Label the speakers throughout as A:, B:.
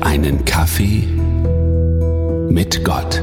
A: Einen Kaffee mit Gott.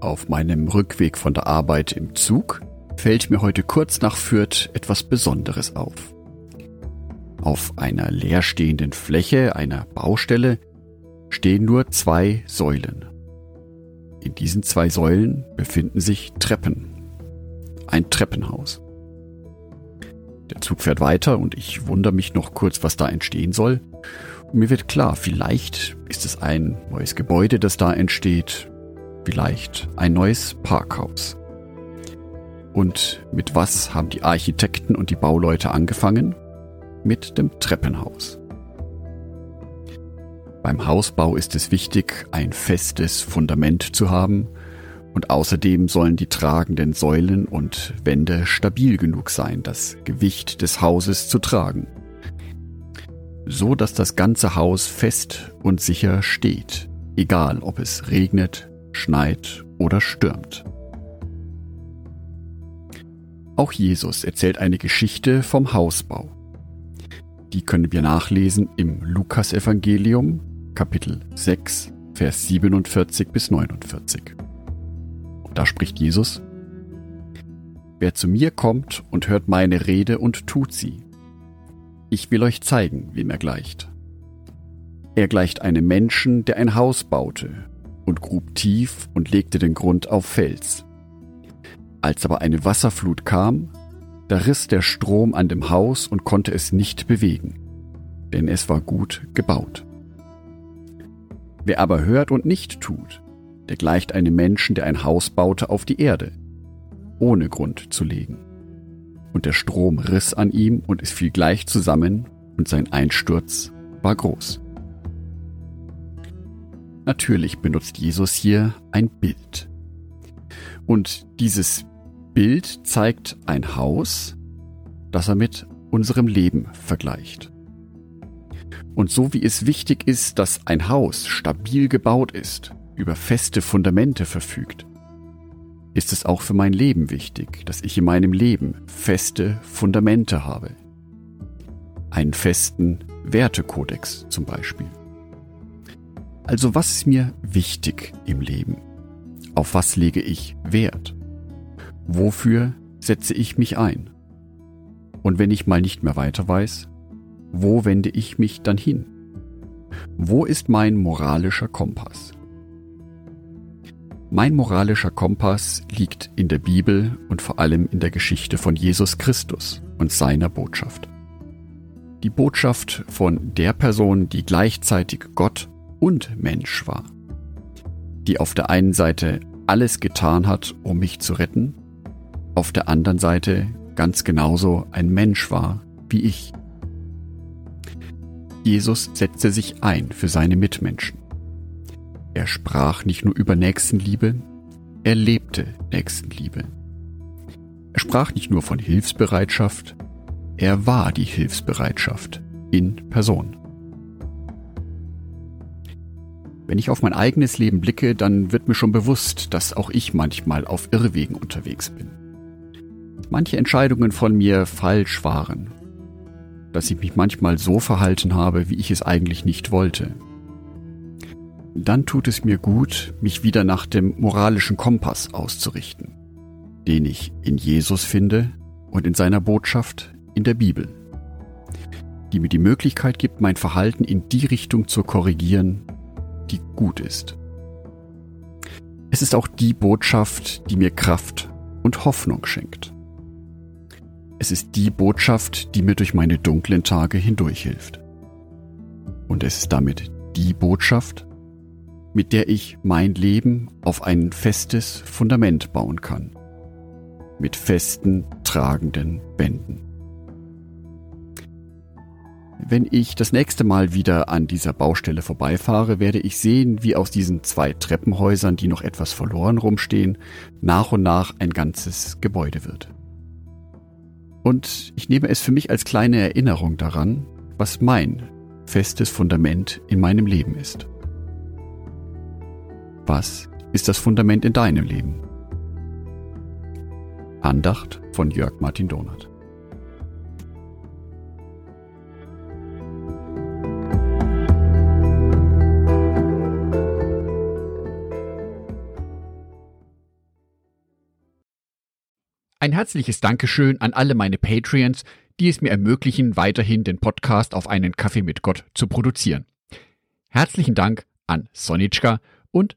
B: Auf meinem Rückweg von der Arbeit im Zug fällt mir heute kurz nach Fürth etwas Besonderes auf. Auf einer leerstehenden Fläche einer Baustelle stehen nur zwei Säulen. In diesen zwei Säulen befinden sich Treppen. Ein Treppenhaus. Der Zug fährt weiter und ich wundere mich noch kurz, was da entstehen soll. Und mir wird klar, vielleicht ist es ein neues Gebäude, das da entsteht. Vielleicht ein neues Parkhaus. Und mit was haben die Architekten und die Bauleute angefangen? Mit dem Treppenhaus. Beim Hausbau ist es wichtig, ein festes Fundament zu haben und außerdem sollen die tragenden Säulen und Wände stabil genug sein, das Gewicht des Hauses zu tragen. So dass das ganze Haus fest und sicher steht, egal ob es regnet, schneit oder stürmt. Auch Jesus erzählt eine Geschichte vom Hausbau. Die können wir nachlesen im Lukasevangelium, Kapitel 6, Vers 47 bis 49. Da spricht Jesus, Wer zu mir kommt und hört meine Rede und tut sie, ich will euch zeigen, wem er gleicht. Er gleicht einem Menschen, der ein Haus baute und grub tief und legte den Grund auf Fels. Als aber eine Wasserflut kam, da riss der Strom an dem Haus und konnte es nicht bewegen, denn es war gut gebaut. Wer aber hört und nicht tut, der gleicht einem Menschen, der ein Haus baute auf die Erde, ohne Grund zu legen. Und der Strom riss an ihm und es fiel gleich zusammen und sein Einsturz war groß. Natürlich benutzt Jesus hier ein Bild. Und dieses Bild zeigt ein Haus, das er mit unserem Leben vergleicht. Und so wie es wichtig ist, dass ein Haus stabil gebaut ist, über feste Fundamente verfügt, ist es auch für mein Leben wichtig, dass ich in meinem Leben feste Fundamente habe. Einen festen Wertekodex zum Beispiel. Also was ist mir wichtig im Leben? Auf was lege ich Wert? Wofür setze ich mich ein? Und wenn ich mal nicht mehr weiter weiß, wo wende ich mich dann hin? Wo ist mein moralischer Kompass? Mein moralischer Kompass liegt in der Bibel und vor allem in der Geschichte von Jesus Christus und seiner Botschaft. Die Botschaft von der Person, die gleichzeitig Gott und Mensch war, die auf der einen Seite alles getan hat, um mich zu retten, auf der anderen Seite ganz genauso ein Mensch war wie ich. Jesus setzte sich ein für seine Mitmenschen. Er sprach nicht nur über Nächstenliebe, er lebte Nächstenliebe. Er sprach nicht nur von Hilfsbereitschaft, er war die Hilfsbereitschaft in Person. Wenn ich auf mein eigenes Leben blicke, dann wird mir schon bewusst, dass auch ich manchmal auf Irrwegen unterwegs bin. Manche Entscheidungen von mir falsch waren, dass ich mich manchmal so verhalten habe, wie ich es eigentlich nicht wollte dann tut es mir gut, mich wieder nach dem moralischen Kompass auszurichten, den ich in Jesus finde und in seiner Botschaft in der Bibel, die mir die Möglichkeit gibt, mein Verhalten in die Richtung zu korrigieren, die gut ist. Es ist auch die Botschaft, die mir Kraft und Hoffnung schenkt. Es ist die Botschaft, die mir durch meine dunklen Tage hindurch hilft. Und es ist damit die Botschaft, mit der ich mein Leben auf ein festes Fundament bauen kann. Mit festen, tragenden Wänden. Wenn ich das nächste Mal wieder an dieser Baustelle vorbeifahre, werde ich sehen, wie aus diesen zwei Treppenhäusern, die noch etwas verloren rumstehen, nach und nach ein ganzes Gebäude wird. Und ich nehme es für mich als kleine Erinnerung daran, was mein festes Fundament in meinem Leben ist. Was ist das Fundament in deinem Leben? Andacht von Jörg Martin Donath. Ein herzliches Dankeschön an alle meine Patreons, die es mir ermöglichen, weiterhin den Podcast auf einen Kaffee mit Gott zu produzieren. Herzlichen Dank an Sonitschka und